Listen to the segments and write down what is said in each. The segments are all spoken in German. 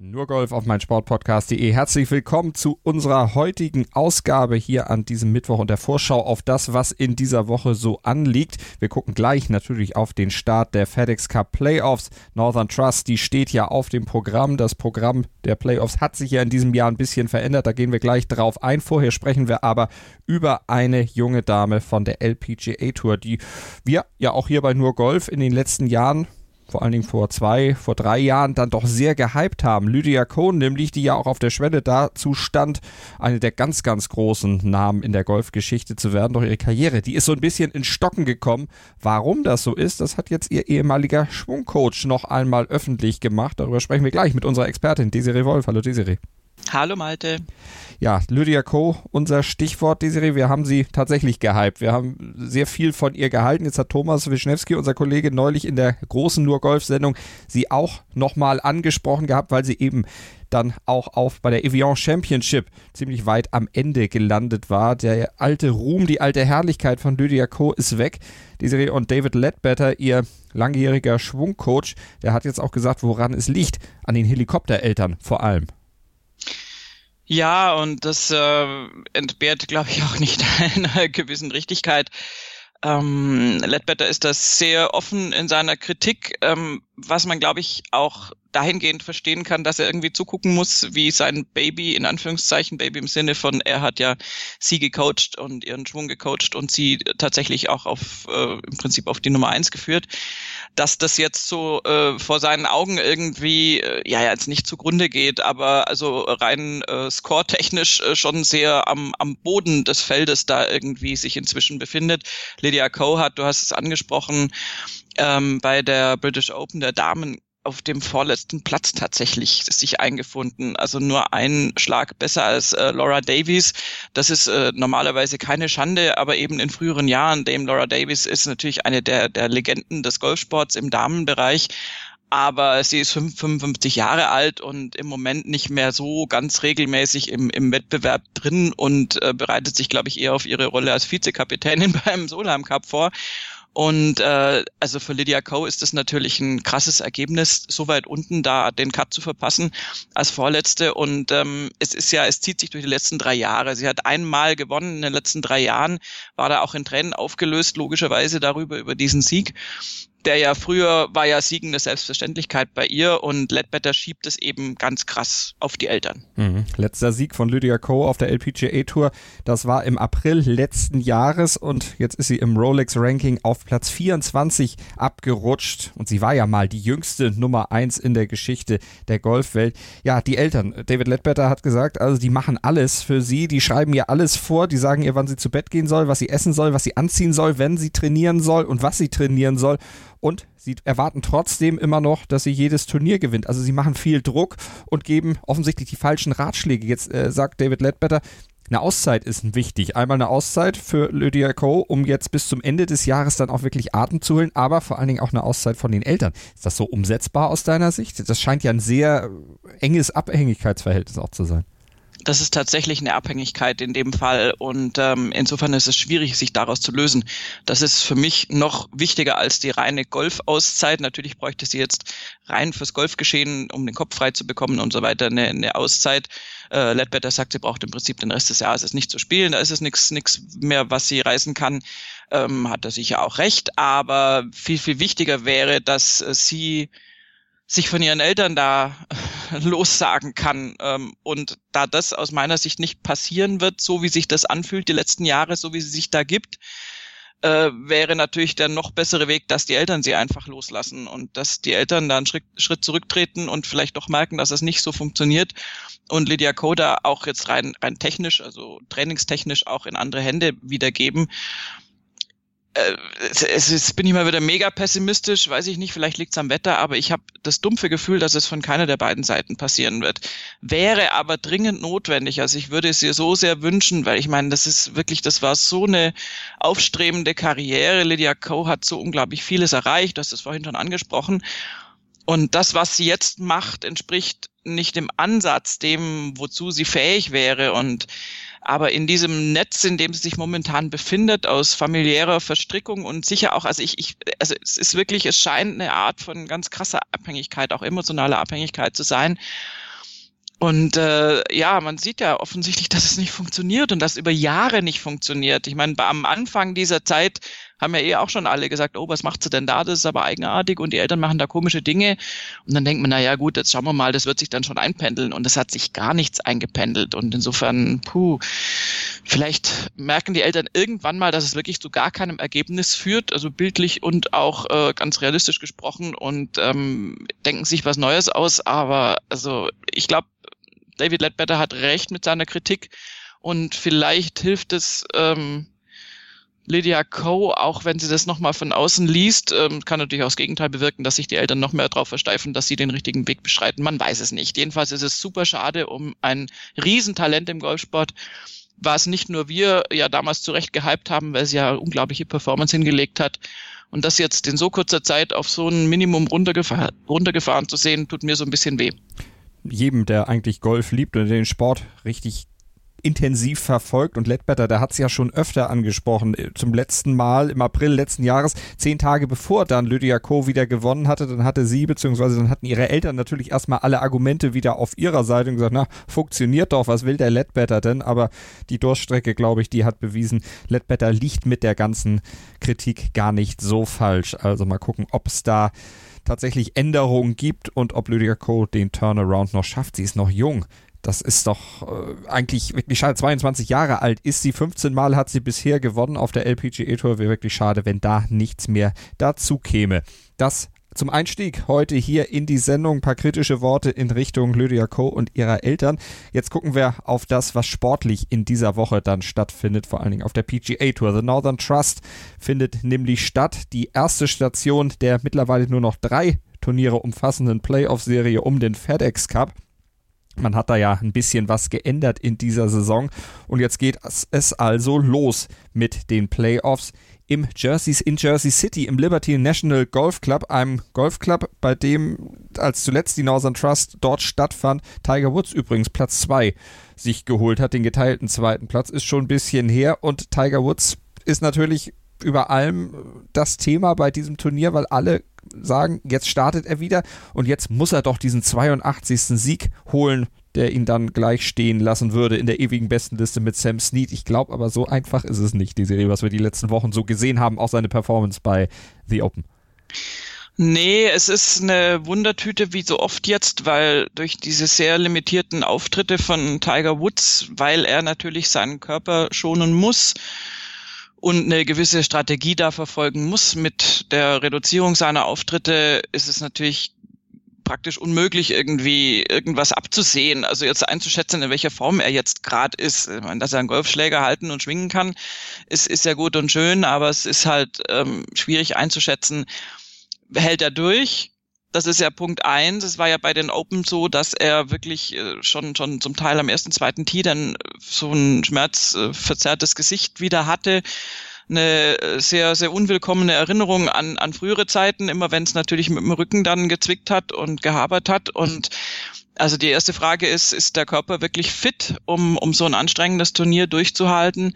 nur Golf auf mein Sportpodcast.de. Herzlich willkommen zu unserer heutigen Ausgabe hier an diesem Mittwoch und der Vorschau auf das, was in dieser Woche so anliegt. Wir gucken gleich natürlich auf den Start der FedEx Cup Playoffs. Northern Trust, die steht ja auf dem Programm. Das Programm der Playoffs hat sich ja in diesem Jahr ein bisschen verändert. Da gehen wir gleich drauf ein. Vorher sprechen wir aber über eine junge Dame von der LPGA Tour, die wir ja auch hier bei Nur Golf in den letzten Jahren vor allen Dingen vor zwei, vor drei Jahren dann doch sehr gehypt haben. Lydia Cohn, nämlich, die ja auch auf der Schwelle dazu stand, eine der ganz, ganz großen Namen in der Golfgeschichte zu werden durch ihre Karriere. Die ist so ein bisschen in Stocken gekommen. Warum das so ist, das hat jetzt ihr ehemaliger Schwungcoach noch einmal öffentlich gemacht. Darüber sprechen wir gleich mit unserer Expertin Desiree Wolf. Hallo Desiree. Hallo Malte. Ja, Lydia Co., unser Stichwort, Desiree, wir haben sie tatsächlich gehypt. Wir haben sehr viel von ihr gehalten. Jetzt hat Thomas Wischnewski, unser Kollege, neulich in der großen Nur-Golf-Sendung sie auch nochmal angesprochen gehabt, weil sie eben dann auch auf bei der Evian Championship ziemlich weit am Ende gelandet war. Der alte Ruhm, die alte Herrlichkeit von Lydia Co. ist weg. Desiree und David Ledbetter, ihr langjähriger Schwungcoach, der hat jetzt auch gesagt, woran es liegt. An den Helikoptereltern vor allem. Ja, und das äh, entbehrt, glaube ich, auch nicht einer gewissen Richtigkeit. Ähm, Ledbetter ist da sehr offen in seiner Kritik, ähm, was man, glaube ich, auch dahingehend verstehen kann, dass er irgendwie zugucken muss, wie sein Baby, in Anführungszeichen Baby im Sinne von, er hat ja sie gecoacht und ihren Schwung gecoacht und sie tatsächlich auch auf äh, im Prinzip auf die Nummer eins geführt, dass das jetzt so äh, vor seinen Augen irgendwie äh, ja jetzt nicht zugrunde geht, aber also rein äh, score-technisch äh, schon sehr am, am Boden des Feldes da irgendwie sich inzwischen befindet. Lydia Ko hat, du hast es angesprochen, ähm, bei der British Open der Damen auf dem vorletzten Platz tatsächlich sich eingefunden. Also nur ein Schlag besser als äh, Laura Davies. Das ist äh, normalerweise keine Schande, aber eben in früheren Jahren, dem Laura Davies ist natürlich eine der, der Legenden des Golfsports im Damenbereich. Aber sie ist 55 Jahre alt und im Moment nicht mehr so ganz regelmäßig im, im Wettbewerb drin und äh, bereitet sich, glaube ich, eher auf ihre Rolle als Vizekapitänin beim Solheim Cup vor. Und äh, also für Lydia Ko ist das natürlich ein krasses Ergebnis, so weit unten da den Cut zu verpassen als Vorletzte. Und ähm, es ist ja, es zieht sich durch die letzten drei Jahre. Sie hat einmal gewonnen in den letzten drei Jahren, war da auch in Tränen aufgelöst, logischerweise darüber, über diesen Sieg der ja früher war ja siegende Selbstverständlichkeit bei ihr und Ledbetter schiebt es eben ganz krass auf die Eltern. Mhm. Letzter Sieg von Lydia Ko auf der LPGA Tour, das war im April letzten Jahres und jetzt ist sie im Rolex Ranking auf Platz 24 abgerutscht und sie war ja mal die jüngste Nummer 1 in der Geschichte der Golfwelt. Ja, die Eltern, David Ledbetter hat gesagt, also die machen alles für sie, die schreiben ihr alles vor, die sagen ihr, wann sie zu Bett gehen soll, was sie essen soll, was sie anziehen soll, wenn sie trainieren soll und was sie trainieren soll und sie erwarten trotzdem immer noch, dass sie jedes Turnier gewinnt. Also sie machen viel Druck und geben offensichtlich die falschen Ratschläge. Jetzt äh, sagt David Ledbetter, eine Auszeit ist wichtig. Einmal eine Auszeit für Lydia Co., um jetzt bis zum Ende des Jahres dann auch wirklich Atem zu holen, aber vor allen Dingen auch eine Auszeit von den Eltern. Ist das so umsetzbar aus deiner Sicht? Das scheint ja ein sehr enges Abhängigkeitsverhältnis auch zu sein das ist tatsächlich eine Abhängigkeit in dem Fall und ähm, insofern ist es schwierig, sich daraus zu lösen. Das ist für mich noch wichtiger als die reine Golfauszeit. Natürlich bräuchte sie jetzt rein fürs Golfgeschehen, um den Kopf frei zu bekommen und so weiter, eine, eine Auszeit. Äh, Ledbetter sagt, sie braucht im Prinzip den Rest des Jahres es nicht zu spielen. Da ist es nichts nichts mehr, was sie reisen kann. Ähm, hat er sicher auch recht. Aber viel, viel wichtiger wäre, dass äh, sie sich von ihren Eltern da lossagen kann. Ähm, und da das aus meiner Sicht nicht passieren wird, so wie sich das anfühlt die letzten Jahre, so wie sie sich da gibt, äh, wäre natürlich der noch bessere Weg, dass die Eltern sie einfach loslassen und dass die Eltern da einen Schritt, zurücktreten und vielleicht doch merken, dass es nicht so funktioniert und Lydia Koda auch jetzt rein, rein technisch, also trainingstechnisch auch in andere Hände wiedergeben es ist, bin ich mal wieder mega pessimistisch, weiß ich nicht, vielleicht liegt es am Wetter, aber ich habe das dumpfe Gefühl, dass es von keiner der beiden Seiten passieren wird. Wäre aber dringend notwendig. Also ich würde es ihr so sehr wünschen, weil ich meine, das ist wirklich, das war so eine aufstrebende Karriere. Lydia Ko hat so unglaublich vieles erreicht, du hast es vorhin schon angesprochen. Und das, was sie jetzt macht, entspricht nicht im Ansatz dem, wozu sie fähig wäre. Und Aber in diesem Netz, in dem sie sich momentan befindet, aus familiärer Verstrickung und sicher auch, also ich, ich, also es ist wirklich, es scheint eine Art von ganz krasser Abhängigkeit, auch emotionaler Abhängigkeit zu sein. Und äh, ja, man sieht ja offensichtlich, dass es nicht funktioniert und das über Jahre nicht funktioniert. Ich meine, am Anfang dieser Zeit haben ja eh auch schon alle gesagt, oh, was macht sie denn da? Das ist aber eigenartig und die Eltern machen da komische Dinge. Und dann denkt man, na ja, gut, jetzt schauen wir mal, das wird sich dann schon einpendeln. Und es hat sich gar nichts eingependelt. Und insofern, puh, vielleicht merken die Eltern irgendwann mal, dass es wirklich zu gar keinem Ergebnis führt, also bildlich und auch äh, ganz realistisch gesprochen und ähm, denken sich was Neues aus. Aber also ich glaube, David Ledbetter hat recht mit seiner Kritik und vielleicht hilft es, ähm, Lydia Coe, auch wenn sie das nochmal von außen liest, ähm, kann natürlich auch das Gegenteil bewirken, dass sich die Eltern noch mehr darauf versteifen, dass sie den richtigen Weg beschreiten. Man weiß es nicht. Jedenfalls ist es super schade um ein Riesentalent im Golfsport, was nicht nur wir ja damals zurecht gehypt haben, weil sie ja unglaubliche Performance hingelegt hat. Und das jetzt in so kurzer Zeit auf so ein Minimum runtergefahren, runtergefahren zu sehen, tut mir so ein bisschen weh. Jedem, der eigentlich Golf liebt und den Sport richtig intensiv verfolgt und Ledbetter, der hat es ja schon öfter angesprochen, äh, zum letzten Mal im April letzten Jahres, zehn Tage bevor dann Lydia Co. wieder gewonnen hatte, dann hatte sie, beziehungsweise dann hatten ihre Eltern natürlich erstmal alle Argumente wieder auf ihrer Seite und gesagt, na, funktioniert doch, was will der Ledbetter denn? Aber die Durchstrecke, glaube ich, die hat bewiesen, Ledbetter liegt mit der ganzen Kritik gar nicht so falsch. Also mal gucken, ob es da tatsächlich Änderungen gibt und ob Lydia Co. den Turnaround noch schafft. Sie ist noch jung. Das ist doch äh, eigentlich wirklich schade. 22 Jahre alt ist sie. 15 Mal hat sie bisher gewonnen auf der LPGA Tour. Wäre wirklich schade, wenn da nichts mehr dazu käme. Das zum Einstieg heute hier in die Sendung ein paar kritische Worte in Richtung Lydia Co. und ihrer Eltern. Jetzt gucken wir auf das, was sportlich in dieser Woche dann stattfindet, vor allen Dingen auf der PGA Tour. The Northern Trust findet nämlich statt. Die erste Station der mittlerweile nur noch drei Turniere umfassenden Playoff-Serie um den FedEx Cup. Man hat da ja ein bisschen was geändert in dieser Saison. Und jetzt geht es also los mit den Playoffs im Jerseys in Jersey City im Liberty National Golf Club, einem Golfclub, bei dem als zuletzt die Northern Trust dort stattfand, Tiger Woods übrigens Platz 2 sich geholt hat, den geteilten zweiten Platz, ist schon ein bisschen her. Und Tiger Woods ist natürlich über allem das Thema bei diesem Turnier, weil alle sagen, jetzt startet er wieder und jetzt muss er doch diesen 82. Sieg holen, der ihn dann gleich stehen lassen würde in der ewigen Bestenliste mit Sam Snead. Ich glaube aber, so einfach ist es nicht, die Serie, was wir die letzten Wochen so gesehen haben, auch seine Performance bei The Open. Nee, es ist eine Wundertüte wie so oft jetzt, weil durch diese sehr limitierten Auftritte von Tiger Woods, weil er natürlich seinen Körper schonen muss, und eine gewisse Strategie da verfolgen muss. Mit der Reduzierung seiner Auftritte ist es natürlich praktisch unmöglich, irgendwie irgendwas abzusehen. Also jetzt einzuschätzen, in welcher Form er jetzt gerade ist. Ich meine, dass er einen Golfschläger halten und schwingen kann, ist, ist ja gut und schön, aber es ist halt ähm, schwierig einzuschätzen. Hält er durch? Das ist ja Punkt eins. Es war ja bei den Open so, dass er wirklich äh, schon, schon zum Teil am ersten, zweiten Tee dann so ein schmerzverzerrtes Gesicht wieder hatte. Eine äh, sehr, sehr unwillkommene Erinnerung an, an frühere Zeiten, immer wenn es natürlich mit dem Rücken dann gezwickt hat und gehabert hat. Und also die erste Frage ist, ist der Körper wirklich fit, um, um so ein anstrengendes Turnier durchzuhalten?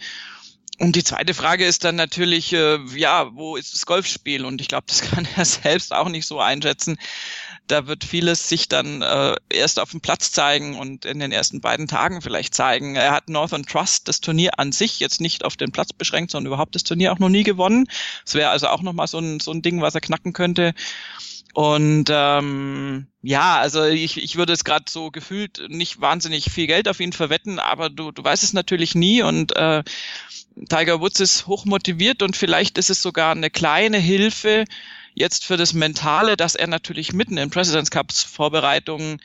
Und die zweite Frage ist dann natürlich, äh, ja, wo ist das Golfspiel? Und ich glaube, das kann er selbst auch nicht so einschätzen. Da wird vieles sich dann äh, erst auf dem Platz zeigen und in den ersten beiden Tagen vielleicht zeigen. Er hat Northern Trust das Turnier an sich jetzt nicht auf den Platz beschränkt, sondern überhaupt das Turnier auch noch nie gewonnen. Das wäre also auch nochmal so ein, so ein Ding, was er knacken könnte. Und ähm, ja, also ich, ich würde es gerade so gefühlt nicht wahnsinnig viel Geld auf ihn verwetten, aber du, du weißt es natürlich nie und äh, Tiger Woods ist hochmotiviert und vielleicht ist es sogar eine kleine Hilfe jetzt für das Mentale, dass er natürlich mitten in President's Cups Vorbereitungen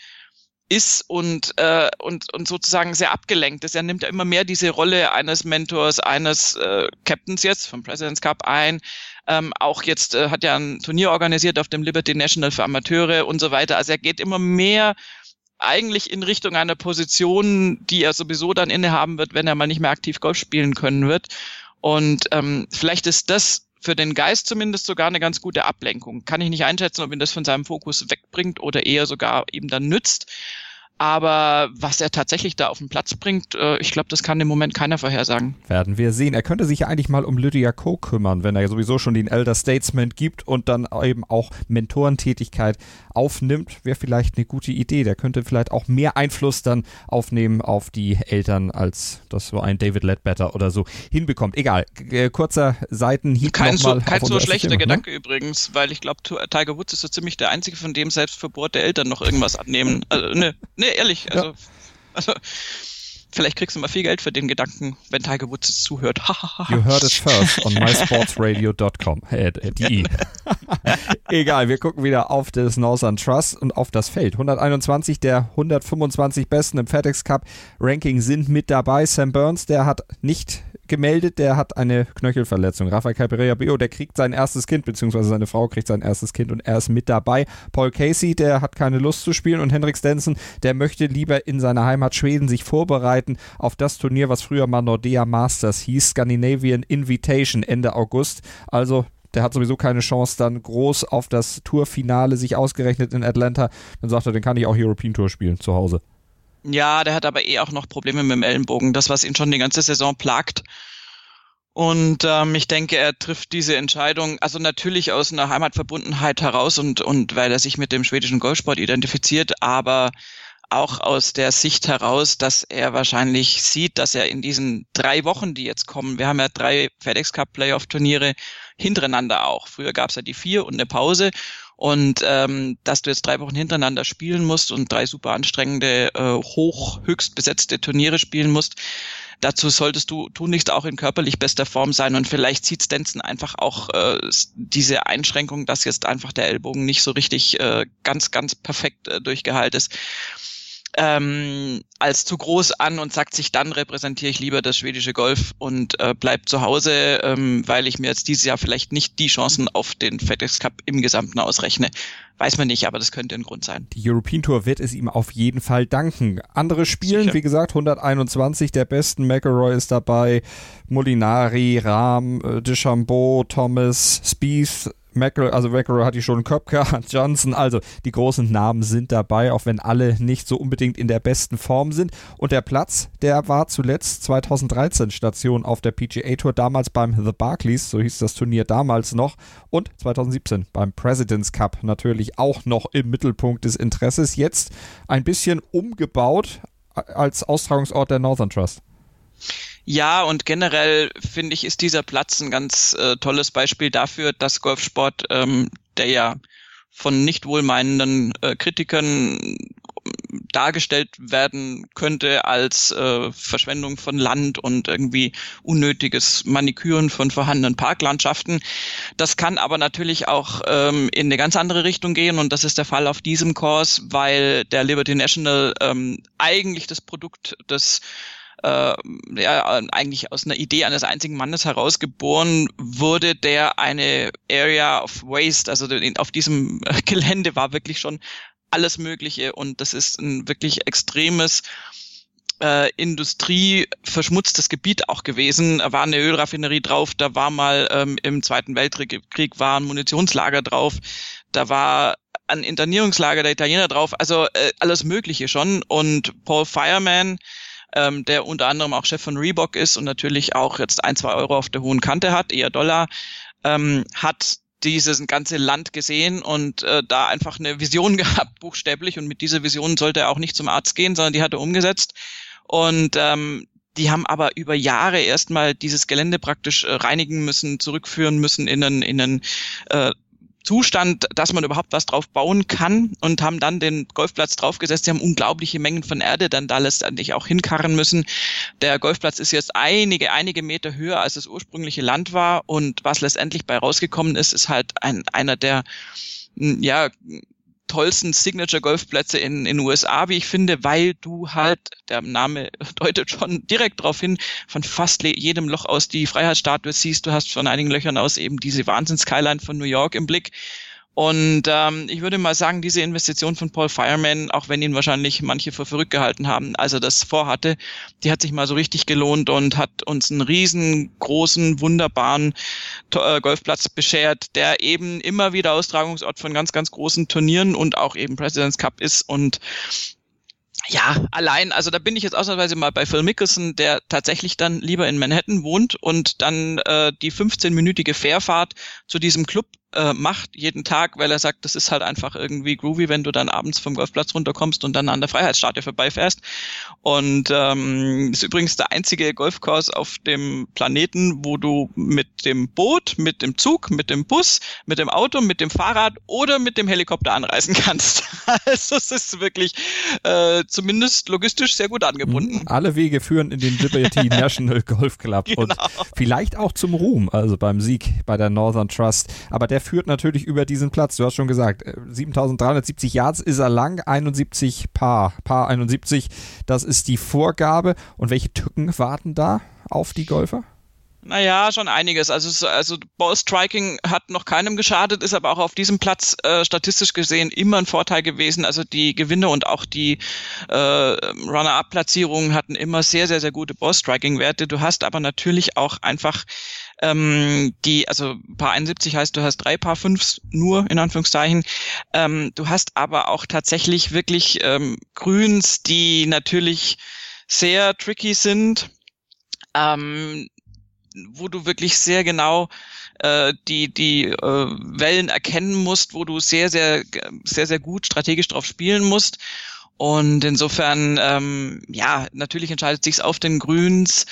ist und, äh, und, und sozusagen sehr abgelenkt ist. Er nimmt ja immer mehr diese Rolle eines Mentors, eines äh, Captains jetzt vom President's Cup ein. Ähm, auch jetzt äh, hat er ein Turnier organisiert auf dem Liberty National für Amateure und so weiter. Also er geht immer mehr eigentlich in Richtung einer Position, die er sowieso dann innehaben wird, wenn er mal nicht mehr aktiv Golf spielen können wird. Und ähm, vielleicht ist das für den Geist zumindest sogar eine ganz gute Ablenkung. Kann ich nicht einschätzen, ob ihn das von seinem Fokus wegbringt oder eher sogar ihm dann nützt. Aber was er tatsächlich da auf den Platz bringt, äh, ich glaube, das kann im Moment keiner vorhersagen. Werden wir sehen. Er könnte sich ja eigentlich mal um Lydia Ko kümmern, wenn er sowieso schon den Elder Statesman gibt und dann eben auch Mentorentätigkeit aufnimmt. Wäre vielleicht eine gute Idee. Der könnte vielleicht auch mehr Einfluss dann aufnehmen auf die Eltern, als das so ein David Ledbetter oder so hinbekommt. Egal. Äh, kurzer Seitenhieb Kein so, kein so schlechter Thema, ne? Gedanke ne? übrigens, weil ich glaube, Tiger Woods ist so ziemlich der einzige, von dem selbst verbohrte Eltern noch irgendwas abnehmen. Also, ne, ne, Nee, ehrlich. Also, ja. also vielleicht kriegst du mal viel Geld für den Gedanken, wenn Tiger Woods es zuhört. you heard it first on mysportsradio.com. Äh, die. Egal, wir gucken wieder auf das Northern Trust und auf das Feld. 121 der 125 Besten im FedEx Cup Ranking sind mit dabei. Sam Burns, der hat nicht gemeldet, der hat eine Knöchelverletzung. Rafael Cabrera Bio, der kriegt sein erstes Kind, beziehungsweise seine Frau kriegt sein erstes Kind und er ist mit dabei. Paul Casey, der hat keine Lust zu spielen und Henrik Stenson, der möchte lieber in seiner Heimat Schweden sich vorbereiten auf das Turnier, was früher mal Nordea Masters hieß, Scandinavian Invitation Ende August. Also der hat sowieso keine Chance, dann groß auf das Tourfinale sich ausgerechnet in Atlanta. Dann sagt er, dann kann ich auch European Tour spielen zu Hause. Ja, der hat aber eh auch noch Probleme mit dem Ellenbogen. Das, was ihn schon die ganze Saison plagt. Und ähm, ich denke, er trifft diese Entscheidung, also natürlich aus einer Heimatverbundenheit heraus und, und weil er sich mit dem schwedischen Golfsport identifiziert, aber auch aus der Sicht heraus, dass er wahrscheinlich sieht, dass er in diesen drei Wochen, die jetzt kommen, wir haben ja drei FedEx Cup Playoff Turniere hintereinander auch. Früher gab es ja die vier und eine Pause und ähm, dass du jetzt drei Wochen hintereinander spielen musst und drei super anstrengende, äh, hoch, höchst besetzte Turniere spielen musst, dazu solltest du tunlichst auch in körperlich bester Form sein. Und vielleicht sieht Stenson einfach auch äh, diese Einschränkung, dass jetzt einfach der Ellbogen nicht so richtig äh, ganz, ganz perfekt äh, durchgeheilt ist ähm, als zu groß an und sagt sich, dann repräsentiere ich lieber das schwedische Golf und äh, bleib zu Hause, ähm, weil ich mir jetzt dieses Jahr vielleicht nicht die Chancen auf den FedEx Cup im Gesamten ausrechne. Weiß man nicht, aber das könnte ein Grund sein. Die European Tour wird es ihm auf jeden Fall danken. Andere spielen, Sicher. wie gesagt, 121 der besten. McElroy ist dabei, Molinari, Rahm, äh, Deschambeau, Thomas, Spieth, McElroy, also McElroy hatte ich schon, Köpker, Johnson, also die großen Namen sind dabei, auch wenn alle nicht so unbedingt in der besten Form sind. Und der Platz, der war zuletzt 2013 Station auf der PGA Tour, damals beim The Barclays, so hieß das Turnier damals noch, und 2017 beim President's Cup natürlich auch noch im Mittelpunkt des Interesses. Jetzt ein bisschen umgebaut als Austragungsort der Northern Trust. Ja, und generell finde ich, ist dieser Platz ein ganz äh, tolles Beispiel dafür, dass Golfsport, ähm, der ja von nicht wohlmeinenden äh, Kritikern dargestellt werden könnte als äh, Verschwendung von Land und irgendwie unnötiges Maniküren von vorhandenen Parklandschaften. Das kann aber natürlich auch ähm, in eine ganz andere Richtung gehen und das ist der Fall auf diesem Kurs, weil der Liberty National ähm, eigentlich das Produkt des äh, ja, eigentlich aus einer Idee eines einzigen Mannes herausgeboren wurde, der eine Area of Waste, also auf diesem Gelände war wirklich schon alles Mögliche und das ist ein wirklich extremes äh, Industrie verschmutztes Gebiet auch gewesen. Da war eine Ölraffinerie drauf, da war mal ähm, im Zweiten Weltkrieg war ein Munitionslager drauf, da war ein Internierungslager der Italiener drauf, also äh, alles Mögliche schon. Und Paul Fireman, ähm, der unter anderem auch Chef von Reebok ist und natürlich auch jetzt ein, zwei Euro auf der hohen Kante hat, eher Dollar, ähm, hat dieses ganze Land gesehen und äh, da einfach eine Vision gehabt, buchstäblich. Und mit dieser Vision sollte er auch nicht zum Arzt gehen, sondern die hat er umgesetzt. Und ähm, die haben aber über Jahre erstmal dieses Gelände praktisch äh, reinigen müssen, zurückführen müssen in einen, in einen äh, Zustand, dass man überhaupt was drauf bauen kann und haben dann den Golfplatz draufgesetzt. Sie haben unglaubliche Mengen von Erde dann da letztendlich auch hinkarren müssen. Der Golfplatz ist jetzt einige, einige Meter höher, als das ursprüngliche Land war und was letztendlich bei rausgekommen ist, ist halt ein, einer der ja, tollsten Signature-Golfplätze in den USA, wie ich finde, weil du halt, der Name deutet schon direkt darauf hin, von fast jedem Loch aus die Freiheitsstatue siehst. Du hast von einigen Löchern aus eben diese Wahnsinns-Skyline von New York im Blick. Und ähm, ich würde mal sagen, diese Investition von Paul Fireman, auch wenn ihn wahrscheinlich manche für verrückt gehalten haben, als er das vorhatte, die hat sich mal so richtig gelohnt und hat uns einen riesengroßen, wunderbaren äh, Golfplatz beschert, der eben immer wieder Austragungsort von ganz, ganz großen Turnieren und auch eben President's Cup ist. Und ja, allein, also da bin ich jetzt ausnahmsweise mal bei Phil Mickelson, der tatsächlich dann lieber in Manhattan wohnt und dann äh, die 15-minütige Fährfahrt zu diesem Club äh, macht jeden Tag, weil er sagt, das ist halt einfach irgendwie groovy, wenn du dann abends vom Golfplatz runterkommst und dann an der Freiheitsstatue vorbeifährst. Und ähm, ist übrigens der einzige Golfkurs auf dem Planeten, wo du mit dem Boot, mit dem Zug, mit dem Bus, mit dem Auto, mit dem Fahrrad oder mit dem Helikopter anreisen kannst. also es ist wirklich äh, zumindest logistisch sehr gut angebunden. Mhm. Alle Wege führen in den Liberty National Golf Club genau. und vielleicht auch zum Ruhm, also beim Sieg bei der Northern Trust. Aber der führt natürlich über diesen Platz. Du hast schon gesagt, 7370 äh, Yards ist er lang, 71 Paar, Paar 71. Das ist die Vorgabe. Und welche Tücken warten da auf die Golfer? Naja, schon einiges. Also, also Ballstriking hat noch keinem geschadet, ist aber auch auf diesem Platz äh, statistisch gesehen immer ein Vorteil gewesen. Also die Gewinne und auch die äh, Runner-Up-Platzierungen hatten immer sehr, sehr, sehr gute Ballstriking-Werte. Du hast aber natürlich auch einfach ähm, die, also Paar 71 heißt, du hast drei Paar Fünfs nur in Anführungszeichen. Ähm, du hast aber auch tatsächlich wirklich ähm, Grüns, die natürlich sehr tricky sind. Ähm, wo du wirklich sehr genau äh, die die äh, Wellen erkennen musst, wo du sehr sehr sehr sehr gut strategisch drauf spielen musst und insofern, ähm, ja, natürlich entscheidet sich's auf den Grüns.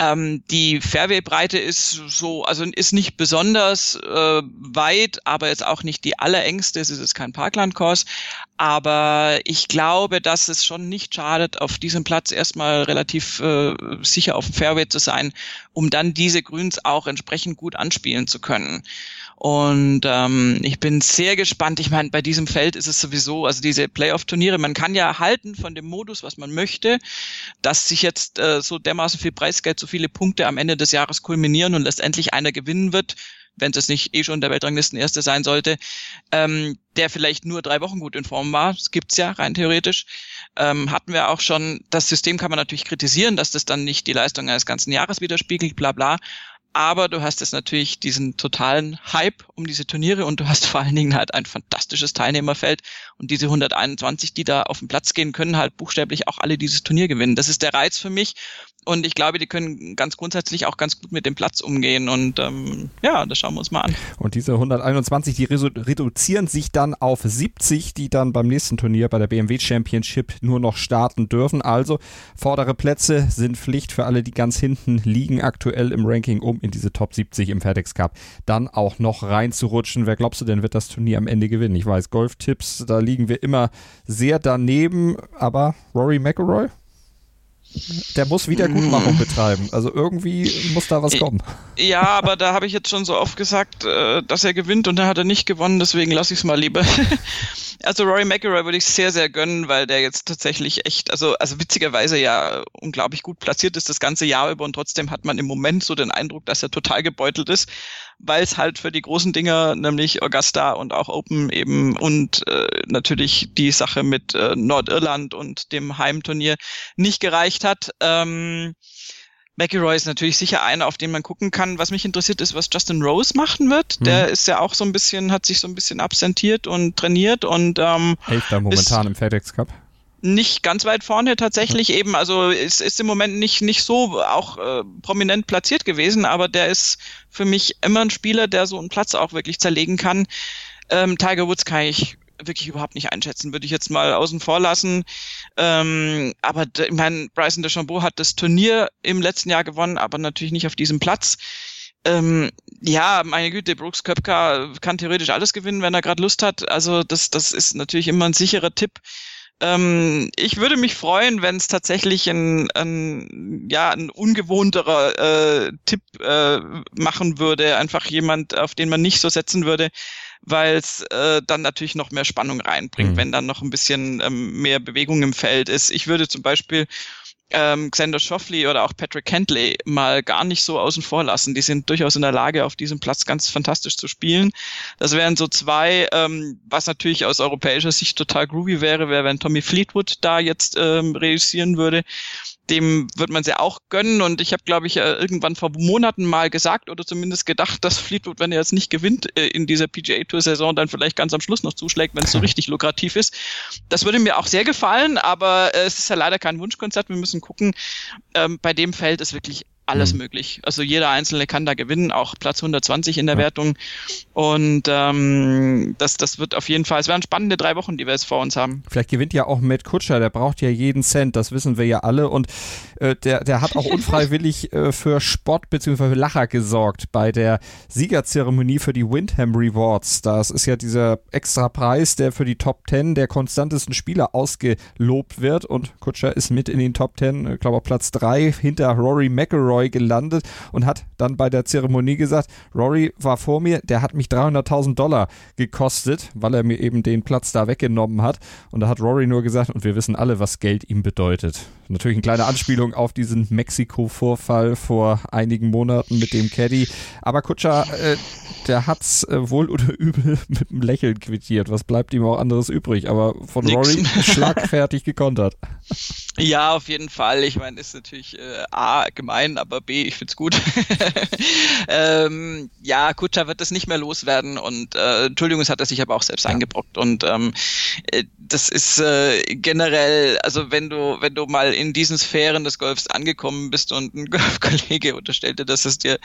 Ähm, die Fairway-Breite ist so, also ist nicht besonders äh, weit, aber jetzt auch nicht die allerengste. Es ist kein Parklandkurs. Aber ich glaube, dass es schon nicht schadet, auf diesem Platz erstmal relativ äh, sicher auf dem Fairway zu sein, um dann diese Grüns auch entsprechend gut anspielen zu können. Und ähm, ich bin sehr gespannt. Ich meine, bei diesem Feld ist es sowieso, also diese Playoff-Turniere, man kann ja halten von dem Modus, was man möchte, dass sich jetzt äh, so dermaßen viel Preisgeld, so viele Punkte am Ende des Jahres kulminieren und letztendlich einer gewinnen wird, wenn es nicht eh schon der Weltranglistenerste sein sollte, ähm, der vielleicht nur drei Wochen gut in Form war. Das gibt's ja rein theoretisch. Ähm, hatten wir auch schon. Das System kann man natürlich kritisieren, dass das dann nicht die Leistung eines ganzen Jahres widerspiegelt, bla bla aber du hast jetzt natürlich diesen totalen Hype um diese Turniere und du hast vor allen Dingen halt ein fantastisches Teilnehmerfeld und diese 121, die da auf den Platz gehen, können halt buchstäblich auch alle dieses Turnier gewinnen. Das ist der Reiz für mich und ich glaube, die können ganz grundsätzlich auch ganz gut mit dem Platz umgehen. Und ähm, ja, das schauen wir uns mal an. Und diese 121, die reduzieren sich dann auf 70, die dann beim nächsten Turnier bei der BMW Championship nur noch starten dürfen. Also vordere Plätze sind Pflicht für alle, die ganz hinten liegen aktuell im Ranking, um in diese Top 70 im FedEx Cup dann auch noch reinzurutschen. Wer glaubst du denn, wird das Turnier am Ende gewinnen? Ich weiß, Golftipps, da liegen wir immer sehr daneben, aber Rory McIlroy? Der muss Wiedergutmachung betreiben. Also irgendwie muss da was kommen. Ja, aber da habe ich jetzt schon so oft gesagt, äh, dass er gewinnt und dann hat er nicht gewonnen, deswegen lasse ich es mal lieber. Also Rory McIlroy würde ich sehr, sehr gönnen, weil der jetzt tatsächlich echt, also, also witzigerweise ja unglaublich gut platziert ist das ganze Jahr über und trotzdem hat man im Moment so den Eindruck, dass er total gebeutelt ist, weil es halt für die großen Dinger, nämlich Augusta und auch Open eben und äh, natürlich die Sache mit äh, Nordirland und dem Heimturnier nicht gereicht hat. Ähm, McElroy ist natürlich sicher einer, auf den man gucken kann. Was mich interessiert ist, was Justin Rose machen wird. Mhm. Der ist ja auch so ein bisschen, hat sich so ein bisschen absentiert und trainiert und ähm, Elfter momentan im FedEx Cup nicht ganz weit vorne tatsächlich mhm. eben, also ist, ist im Moment nicht, nicht so auch äh, prominent platziert gewesen, aber der ist für mich immer ein Spieler, der so einen Platz auch wirklich zerlegen kann. Ähm, Tiger Woods kann ich wirklich überhaupt nicht einschätzen, würde ich jetzt mal außen vor lassen. Ähm, aber ich meine, Bryson DeChambeau hat das Turnier im letzten Jahr gewonnen, aber natürlich nicht auf diesem Platz. Ähm, ja, meine Güte, Brooks Köpka kann theoretisch alles gewinnen, wenn er gerade Lust hat. Also das, das ist natürlich immer ein sicherer Tipp. Ähm, ich würde mich freuen, wenn es tatsächlich ein, ein, ja, ein ungewohnterer äh, Tipp äh, machen würde. Einfach jemand, auf den man nicht so setzen würde weil es äh, dann natürlich noch mehr Spannung reinbringt, mhm. wenn dann noch ein bisschen ähm, mehr Bewegung im Feld ist. Ich würde zum Beispiel ähm, Xander Schoffley oder auch Patrick Kentley mal gar nicht so außen vor lassen. Die sind durchaus in der Lage, auf diesem Platz ganz fantastisch zu spielen. Das wären so zwei, ähm, was natürlich aus europäischer Sicht total groovy wäre, wäre, wenn Tommy Fleetwood da jetzt ähm, reüssieren würde dem wird man sie auch gönnen. Und ich habe, glaube ich, äh, irgendwann vor Monaten mal gesagt oder zumindest gedacht, dass Fleetwood, wenn er jetzt nicht gewinnt äh, in dieser PGA Tour Saison, dann vielleicht ganz am Schluss noch zuschlägt, wenn es so richtig lukrativ ist. Das würde mir auch sehr gefallen, aber äh, es ist ja leider kein Wunschkonzert. Wir müssen gucken. Ähm, bei dem Feld ist wirklich alles mhm. möglich. Also jeder Einzelne kann da gewinnen, auch Platz 120 in der ja. Wertung. Und ähm, das, das wird auf jeden Fall, es werden spannende drei Wochen, die wir jetzt vor uns haben. Vielleicht gewinnt ja auch Matt Kutscher, der braucht ja jeden Cent, das wissen wir ja alle. Und äh, der, der hat auch unfreiwillig äh, für Spott bzw. Lacher gesorgt bei der Siegerzeremonie für die Windham Rewards. Das ist ja dieser extra Preis, der für die Top 10 der konstantesten Spieler ausgelobt wird. Und Kutscher ist mit in den Top 10, ich glaube auf Platz 3 hinter Rory McIlroy gelandet und hat dann bei der Zeremonie gesagt, Rory war vor mir, der hat mich 300.000 Dollar gekostet, weil er mir eben den Platz da weggenommen hat. Und da hat Rory nur gesagt, und wir wissen alle, was Geld ihm bedeutet. Natürlich eine kleine Anspielung auf diesen Mexiko-Vorfall vor einigen Monaten mit dem Caddy. Aber Kutscher, äh, der hat's äh, wohl oder übel mit einem Lächeln quittiert. Was bleibt ihm auch anderes übrig? Aber von Nix. Rory schlagfertig gekontert. Ja, auf jeden Fall. Ich meine, ist natürlich äh, A, gemein, aber B, ich find's gut. ähm, ja, Kutscher wird das nicht mehr loswerden und äh, Entschuldigung, es hat er sich aber auch selbst ja. eingebrockt. Und ähm, äh, das ist äh, generell, also wenn du, wenn du mal in diesen Sphären des Golfs angekommen bist und ein Golfkollege unterstellte, dass es dir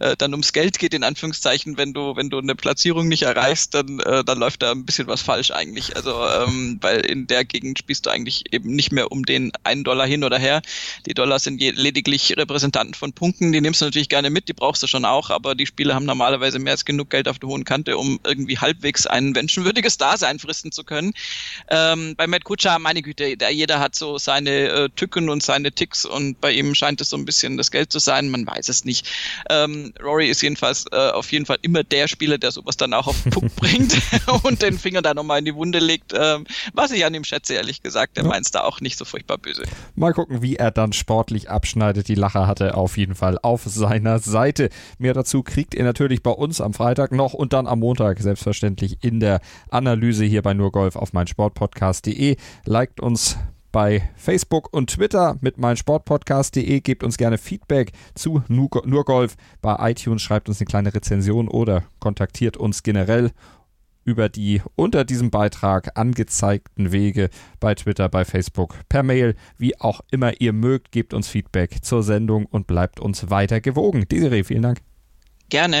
äh, dann ums Geld geht, in Anführungszeichen, wenn du, wenn du eine Platzierung nicht erreichst, dann, äh, dann läuft da ein bisschen was falsch eigentlich. Also, ähm, weil in der Gegend spielst du eigentlich eben nicht mehr um den einen Dollar hin oder her. Die Dollar sind lediglich Repräsentanten von Punkten, die nimmst du natürlich gerne mit, die brauchst du schon auch, aber die Spieler haben normalerweise mehr als genug Geld auf der hohen Kante, um irgendwie halbwegs ein menschenwürdiges Dasein fristen zu können. Ähm, bei Matt Kutscher, meine Güte, der, jeder hat so seine äh, Tücken und seine Ticks und bei ihm scheint es so ein bisschen das Geld zu sein, man weiß es nicht. Ähm, Rory ist jedenfalls äh, auf jeden Fall immer der Spieler, der sowas dann auch auf den Punkt bringt und den Finger da nochmal in die Wunde legt, ähm, was ich an ihm schätze, ehrlich gesagt, der ja. meint es da auch nicht so furchtbar böse. Mal gucken, wie er dann sportlich abschneidet. Die Lacher hat er auf jeden Fall auf seiner Seite. Mehr dazu kriegt ihr natürlich bei uns am Freitag noch und dann am Montag selbstverständlich in der Analyse hier bei Nurgolf auf meinsportpodcast.de. Liked uns bei Facebook und Twitter mit meinsportpodcast.de. Gebt uns gerne Feedback zu Nurgolf. Bei iTunes schreibt uns eine kleine Rezension oder kontaktiert uns generell über die unter diesem Beitrag angezeigten Wege bei Twitter, bei Facebook, per Mail, wie auch immer ihr mögt. Gebt uns Feedback zur Sendung und bleibt uns weiter gewogen. Desiree, vielen Dank. Gerne.